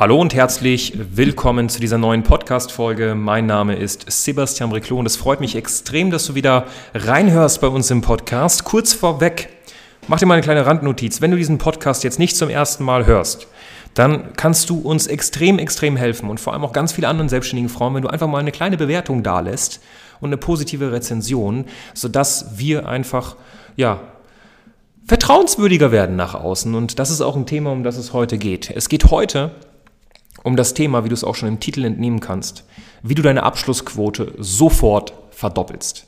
Hallo und herzlich willkommen zu dieser neuen Podcast-Folge. Mein Name ist Sebastian Riclo und es freut mich extrem, dass du wieder reinhörst bei uns im Podcast. Kurz vorweg, mach dir mal eine kleine Randnotiz. Wenn du diesen Podcast jetzt nicht zum ersten Mal hörst, dann kannst du uns extrem, extrem helfen und vor allem auch ganz viele anderen selbstständigen Frauen, wenn du einfach mal eine kleine Bewertung dalässt und eine positive Rezension, sodass wir einfach, ja, vertrauenswürdiger werden nach außen. Und das ist auch ein Thema, um das es heute geht. Es geht heute um das Thema, wie du es auch schon im Titel entnehmen kannst, wie du deine Abschlussquote sofort verdoppelst.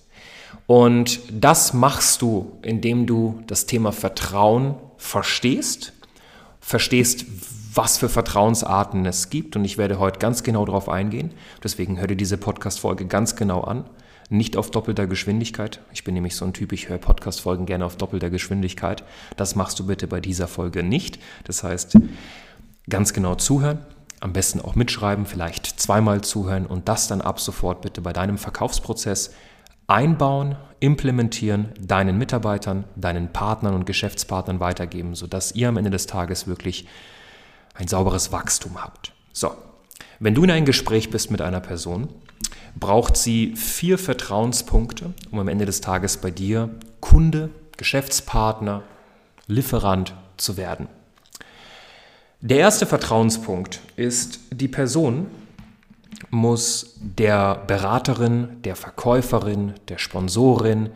Und das machst du, indem du das Thema Vertrauen verstehst, verstehst, was für Vertrauensarten es gibt. Und ich werde heute ganz genau darauf eingehen. Deswegen hör dir diese Podcast-Folge ganz genau an. Nicht auf doppelter Geschwindigkeit. Ich bin nämlich so ein Typ, ich höre Podcast-Folgen gerne auf doppelter Geschwindigkeit. Das machst du bitte bei dieser Folge nicht. Das heißt, ganz genau zuhören am besten auch mitschreiben, vielleicht zweimal zuhören und das dann ab sofort bitte bei deinem Verkaufsprozess einbauen, implementieren, deinen Mitarbeitern, deinen Partnern und Geschäftspartnern weitergeben, sodass ihr am Ende des Tages wirklich ein sauberes Wachstum habt. So, wenn du in ein Gespräch bist mit einer Person, braucht sie vier Vertrauenspunkte, um am Ende des Tages bei dir Kunde, Geschäftspartner, Lieferant zu werden. Der erste Vertrauenspunkt ist, die Person muss der Beraterin, der Verkäuferin, der Sponsorin,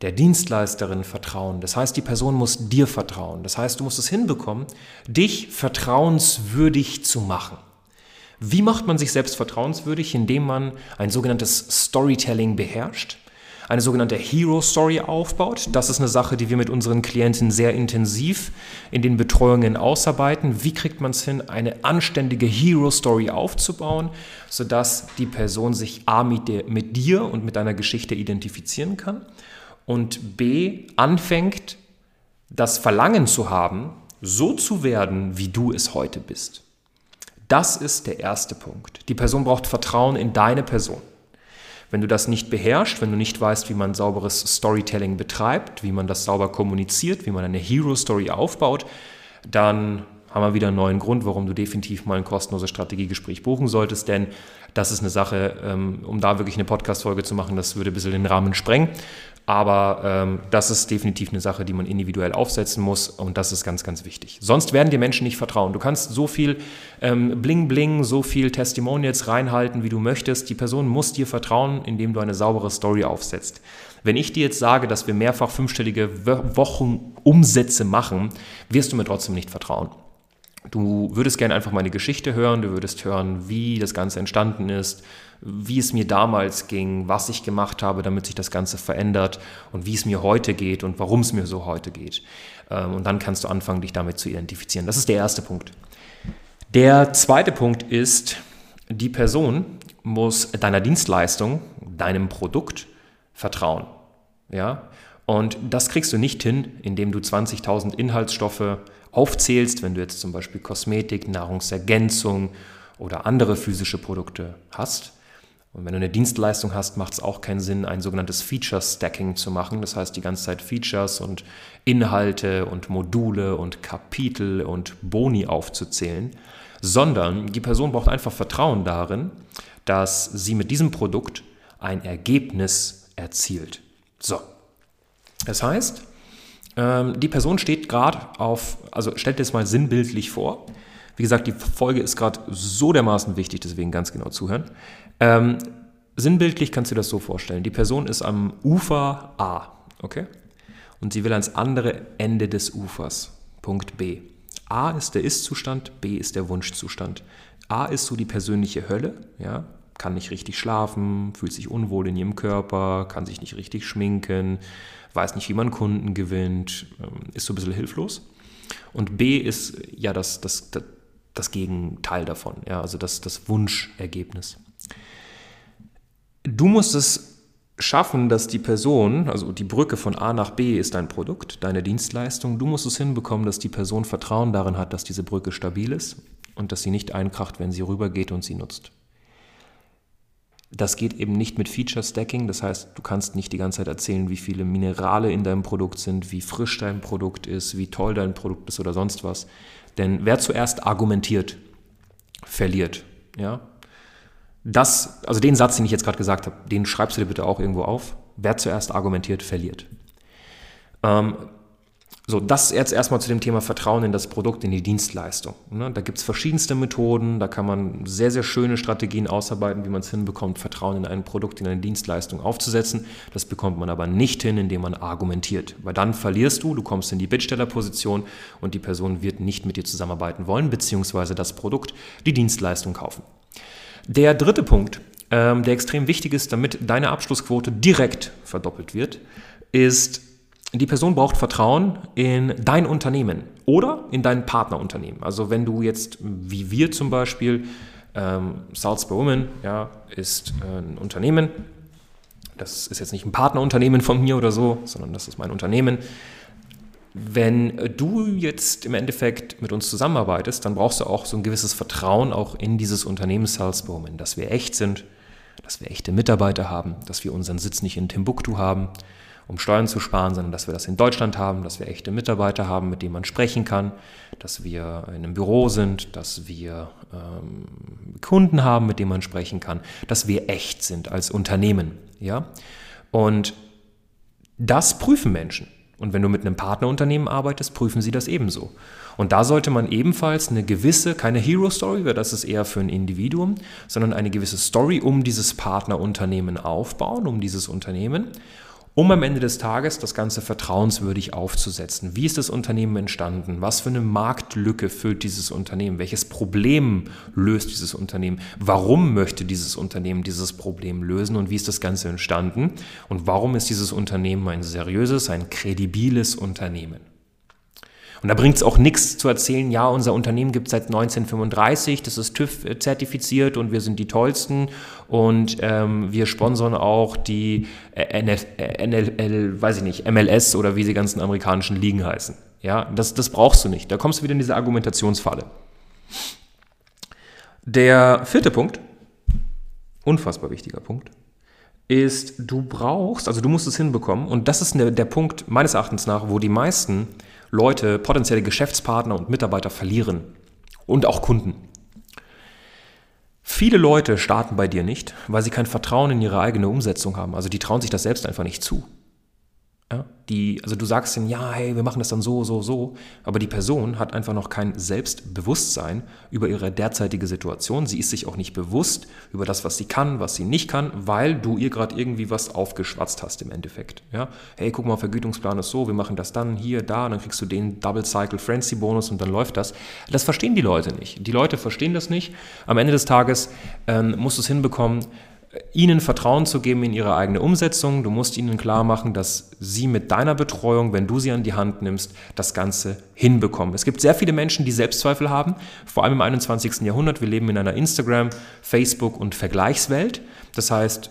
der Dienstleisterin vertrauen. Das heißt, die Person muss dir vertrauen. Das heißt, du musst es hinbekommen, dich vertrauenswürdig zu machen. Wie macht man sich selbst vertrauenswürdig? Indem man ein sogenanntes Storytelling beherrscht eine sogenannte Hero Story aufbaut. Das ist eine Sache, die wir mit unseren Klienten sehr intensiv in den Betreuungen ausarbeiten. Wie kriegt man es hin, eine anständige Hero Story aufzubauen, sodass die Person sich A mit, der, mit dir und mit deiner Geschichte identifizieren kann und B anfängt, das Verlangen zu haben, so zu werden, wie du es heute bist. Das ist der erste Punkt. Die Person braucht Vertrauen in deine Person. Wenn du das nicht beherrschst, wenn du nicht weißt, wie man sauberes Storytelling betreibt, wie man das sauber kommuniziert, wie man eine Hero-Story aufbaut, dann haben wir wieder einen neuen Grund, warum du definitiv mal ein kostenloses Strategiegespräch buchen solltest, denn das ist eine Sache, ähm, um da wirklich eine Podcast-Folge zu machen, das würde ein bisschen den Rahmen sprengen. Aber ähm, das ist definitiv eine Sache, die man individuell aufsetzen muss und das ist ganz, ganz wichtig. Sonst werden dir Menschen nicht vertrauen. Du kannst so viel ähm, Bling Bling, so viel Testimonials reinhalten, wie du möchtest. Die Person muss dir vertrauen, indem du eine saubere Story aufsetzt. Wenn ich dir jetzt sage, dass wir mehrfach fünfstellige Wochenumsätze machen, wirst du mir trotzdem nicht vertrauen. Du würdest gerne einfach meine Geschichte hören, du würdest hören, wie das Ganze entstanden ist, wie es mir damals ging, was ich gemacht habe, damit sich das Ganze verändert und wie es mir heute geht und warum es mir so heute geht. Ähm, und dann kannst du anfangen, dich damit zu identifizieren. Das ist der erste Punkt. Der zweite Punkt ist, die Person muss deiner Dienstleistung, deinem Produkt vertrauen. Ja? Und das kriegst du nicht hin, indem du 20.000 Inhaltsstoffe aufzählst, wenn du jetzt zum Beispiel Kosmetik, Nahrungsergänzung oder andere physische Produkte hast. Und wenn du eine Dienstleistung hast, macht es auch keinen Sinn, ein sogenanntes Feature Stacking zu machen. Das heißt, die ganze Zeit Features und Inhalte und Module und Kapitel und Boni aufzuzählen, sondern die Person braucht einfach Vertrauen darin, dass sie mit diesem Produkt ein Ergebnis erzielt. So. Das heißt, ähm, die Person steht gerade auf, also stellt das mal sinnbildlich vor. Wie gesagt, die Folge ist gerade so dermaßen wichtig, deswegen ganz genau zuhören. Ähm, sinnbildlich kannst du dir das so vorstellen. Die Person ist am Ufer A, okay? Und sie will ans andere Ende des Ufers, Punkt B. A ist der Ist-Zustand, B ist der Wunschzustand. A ist so die persönliche Hölle, ja, kann nicht richtig schlafen, fühlt sich unwohl in ihrem Körper, kann sich nicht richtig schminken, weiß nicht, wie man Kunden gewinnt, ähm, ist so ein bisschen hilflos. Und B ist ja das, das, das, das Gegenteil davon, ja, also das, das Wunschergebnis. Du musst es schaffen, dass die Person, also die Brücke von A nach B ist dein Produkt, deine Dienstleistung. Du musst es hinbekommen, dass die Person Vertrauen darin hat, dass diese Brücke stabil ist und dass sie nicht einkracht, wenn sie rübergeht und sie nutzt. Das geht eben nicht mit Feature Stacking, das heißt, du kannst nicht die ganze Zeit erzählen, wie viele Minerale in deinem Produkt sind, wie frisch dein Produkt ist, wie toll dein Produkt ist oder sonst was. Denn wer zuerst argumentiert, verliert. Ja? Das, also den Satz, den ich jetzt gerade gesagt habe, den schreibst du dir bitte auch irgendwo auf. Wer zuerst argumentiert, verliert. Ähm, so, das jetzt erstmal zu dem Thema Vertrauen in das Produkt, in die Dienstleistung. Ne? Da gibt es verschiedenste Methoden, da kann man sehr, sehr schöne Strategien ausarbeiten, wie man es hinbekommt, Vertrauen in ein Produkt, in eine Dienstleistung aufzusetzen. Das bekommt man aber nicht hin, indem man argumentiert. Weil dann verlierst du, du kommst in die Bittstellerposition und die Person wird nicht mit dir zusammenarbeiten wollen, beziehungsweise das Produkt, die Dienstleistung kaufen. Der dritte Punkt, ähm, der extrem wichtig ist, damit deine Abschlussquote direkt verdoppelt wird, ist, die Person braucht Vertrauen in dein Unternehmen oder in dein Partnerunternehmen. Also wenn du jetzt, wie wir zum Beispiel, ähm, Salzburg Women ja, ist ein Unternehmen, das ist jetzt nicht ein Partnerunternehmen von mir oder so, sondern das ist mein Unternehmen. Wenn du jetzt im Endeffekt mit uns zusammenarbeitest, dann brauchst du auch so ein gewisses Vertrauen auch in dieses Unternehmen Salzburg, dass wir echt sind, dass wir echte Mitarbeiter haben, dass wir unseren Sitz nicht in Timbuktu haben, um Steuern zu sparen, sondern dass wir das in Deutschland haben, dass wir echte Mitarbeiter haben, mit denen man sprechen kann, dass wir in einem Büro sind, dass wir ähm, Kunden haben, mit denen man sprechen kann, dass wir echt sind als Unternehmen. Ja? Und das prüfen Menschen. Und wenn du mit einem Partnerunternehmen arbeitest, prüfen sie das ebenso. Und da sollte man ebenfalls eine gewisse, keine Hero Story, weil das ist eher für ein Individuum, sondern eine gewisse Story um dieses Partnerunternehmen aufbauen, um dieses Unternehmen um am Ende des Tages das Ganze vertrauenswürdig aufzusetzen. Wie ist das Unternehmen entstanden? Was für eine Marktlücke füllt dieses Unternehmen? Welches Problem löst dieses Unternehmen? Warum möchte dieses Unternehmen dieses Problem lösen und wie ist das Ganze entstanden? Und warum ist dieses Unternehmen ein seriöses, ein kredibiles Unternehmen? Und da bringt es auch nichts zu erzählen, ja, unser Unternehmen gibt es seit 1935, das ist TÜV zertifiziert und wir sind die tollsten und ähm, wir sponsern auch die äh, NF, äh, weiß ich nicht, MLS oder wie die ganzen amerikanischen Ligen heißen. Ja, das, das brauchst du nicht. Da kommst du wieder in diese Argumentationsfalle. Der vierte Punkt, unfassbar wichtiger Punkt, ist, du brauchst, also du musst es hinbekommen, und das ist der Punkt meines Erachtens nach, wo die meisten Leute, potenzielle Geschäftspartner und Mitarbeiter verlieren und auch Kunden. Viele Leute starten bei dir nicht, weil sie kein Vertrauen in ihre eigene Umsetzung haben. Also die trauen sich das selbst einfach nicht zu. Ja, die, also du sagst ihnen, ja, hey, wir machen das dann so, so, so, aber die Person hat einfach noch kein Selbstbewusstsein über ihre derzeitige Situation. Sie ist sich auch nicht bewusst über das, was sie kann, was sie nicht kann, weil du ihr gerade irgendwie was aufgeschwatzt hast im Endeffekt. Ja, hey, guck mal, Vergütungsplan ist so, wir machen das dann hier, da, dann kriegst du den Double Cycle Frenzy Bonus und dann läuft das. Das verstehen die Leute nicht. Die Leute verstehen das nicht. Am Ende des Tages ähm, musst du es hinbekommen, ihnen Vertrauen zu geben in ihre eigene Umsetzung. Du musst ihnen klar machen, dass sie mit deiner Betreuung, wenn du sie an die Hand nimmst, das Ganze hinbekommen. Es gibt sehr viele Menschen, die Selbstzweifel haben, vor allem im 21. Jahrhundert. Wir leben in einer Instagram, Facebook und Vergleichswelt. Das heißt,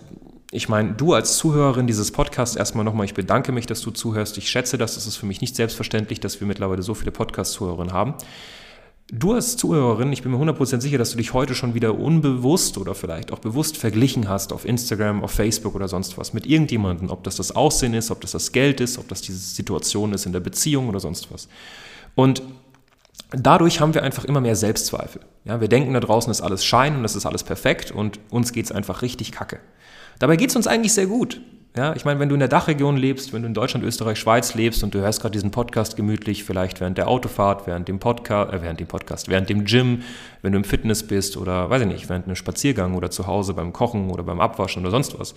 ich meine, du als Zuhörerin dieses Podcasts erstmal nochmal, ich bedanke mich, dass du zuhörst. Ich schätze das. Es ist für mich nicht selbstverständlich, dass wir mittlerweile so viele Podcast-Zuhörerinnen haben. Du als Zuhörerin, ich bin mir 100% sicher, dass du dich heute schon wieder unbewusst oder vielleicht auch bewusst verglichen hast auf Instagram, auf Facebook oder sonst was mit irgendjemandem, ob das das Aussehen ist, ob das das Geld ist, ob das diese Situation ist in der Beziehung oder sonst was. Und dadurch haben wir einfach immer mehr Selbstzweifel. Ja, wir denken, da draußen ist alles Schein und das ist alles perfekt und uns geht es einfach richtig kacke. Dabei geht es uns eigentlich sehr gut. Ja, ich meine, wenn du in der Dachregion lebst, wenn du in Deutschland, Österreich, Schweiz lebst und du hörst gerade diesen Podcast gemütlich, vielleicht während der Autofahrt, während dem Podcast, äh, während dem Podcast, während dem Gym, wenn du im Fitness bist oder weiß ich nicht, während einem Spaziergang oder zu Hause beim Kochen oder beim Abwaschen oder sonst was,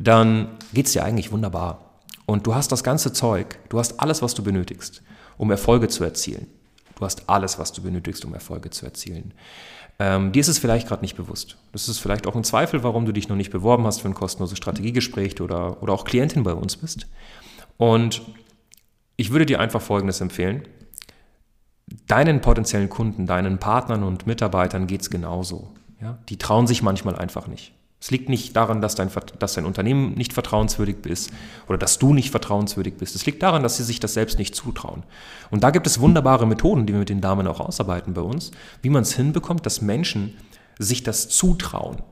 dann geht's dir eigentlich wunderbar. Und du hast das ganze Zeug, du hast alles, was du benötigst, um Erfolge zu erzielen. Du hast alles, was du benötigst, um Erfolge zu erzielen. Ähm, dir ist es vielleicht gerade nicht bewusst. Das ist vielleicht auch ein Zweifel, warum du dich noch nicht beworben hast für ein kostenloses Strategiegespräch oder, oder auch Klientin bei uns bist. Und ich würde dir einfach Folgendes empfehlen. Deinen potenziellen Kunden, deinen Partnern und Mitarbeitern geht es genauso. Ja? Die trauen sich manchmal einfach nicht. Es liegt nicht daran, dass dein, dass dein Unternehmen nicht vertrauenswürdig ist oder dass du nicht vertrauenswürdig bist. Es liegt daran, dass sie sich das selbst nicht zutrauen. Und da gibt es wunderbare Methoden, die wir mit den Damen auch ausarbeiten bei uns, wie man es hinbekommt, dass Menschen sich das zutrauen.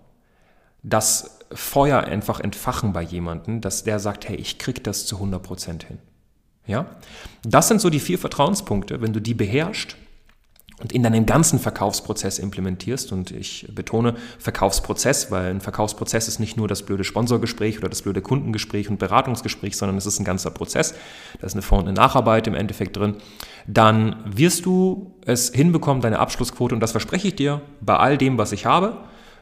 Das Feuer einfach entfachen bei jemandem, dass der sagt, hey, ich krieg das zu 100% hin. Ja? Das sind so die vier Vertrauenspunkte. Wenn du die beherrschst, und in deinem ganzen Verkaufsprozess implementierst. Und ich betone Verkaufsprozess, weil ein Verkaufsprozess ist nicht nur das blöde Sponsorgespräch oder das blöde Kundengespräch und Beratungsgespräch, sondern es ist ein ganzer Prozess. Da ist eine Vor- und eine Nacharbeit im Endeffekt drin. Dann wirst du es hinbekommen, deine Abschlussquote, und das verspreche ich dir, bei all dem, was ich habe,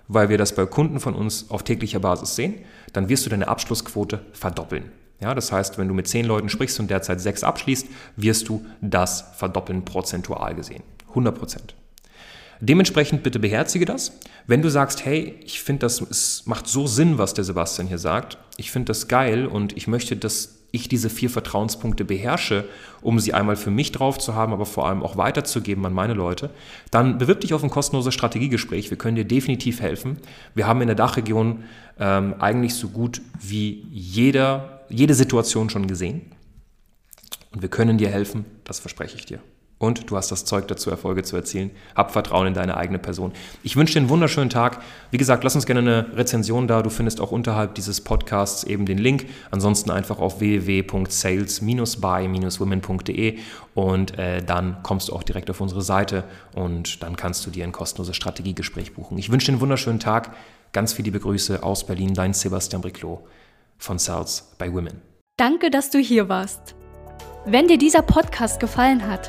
weil wir das bei Kunden von uns auf täglicher Basis sehen, dann wirst du deine Abschlussquote verdoppeln. Ja, das heißt, wenn du mit zehn Leuten sprichst und derzeit sechs abschließt, wirst du das verdoppeln prozentual gesehen. 100 Prozent. Dementsprechend bitte beherzige das. Wenn du sagst, hey, ich finde das, es macht so Sinn, was der Sebastian hier sagt, ich finde das geil und ich möchte, dass ich diese vier Vertrauenspunkte beherrsche, um sie einmal für mich drauf zu haben, aber vor allem auch weiterzugeben an meine Leute, dann bewirb dich auf ein kostenloses Strategiegespräch. Wir können dir definitiv helfen. Wir haben in der Dachregion ähm, eigentlich so gut wie jeder, jede Situation schon gesehen. Und wir können dir helfen, das verspreche ich dir und du hast das Zeug dazu, Erfolge zu erzielen. Hab Vertrauen in deine eigene Person. Ich wünsche dir einen wunderschönen Tag. Wie gesagt, lass uns gerne eine Rezension da. Du findest auch unterhalb dieses Podcasts eben den Link. Ansonsten einfach auf www.sales-by-women.de und äh, dann kommst du auch direkt auf unsere Seite und dann kannst du dir ein kostenloses Strategiegespräch buchen. Ich wünsche dir einen wunderschönen Tag. Ganz viele liebe Grüße aus Berlin, dein Sebastian Briclot von Sales by Women. Danke, dass du hier warst. Wenn dir dieser Podcast gefallen hat,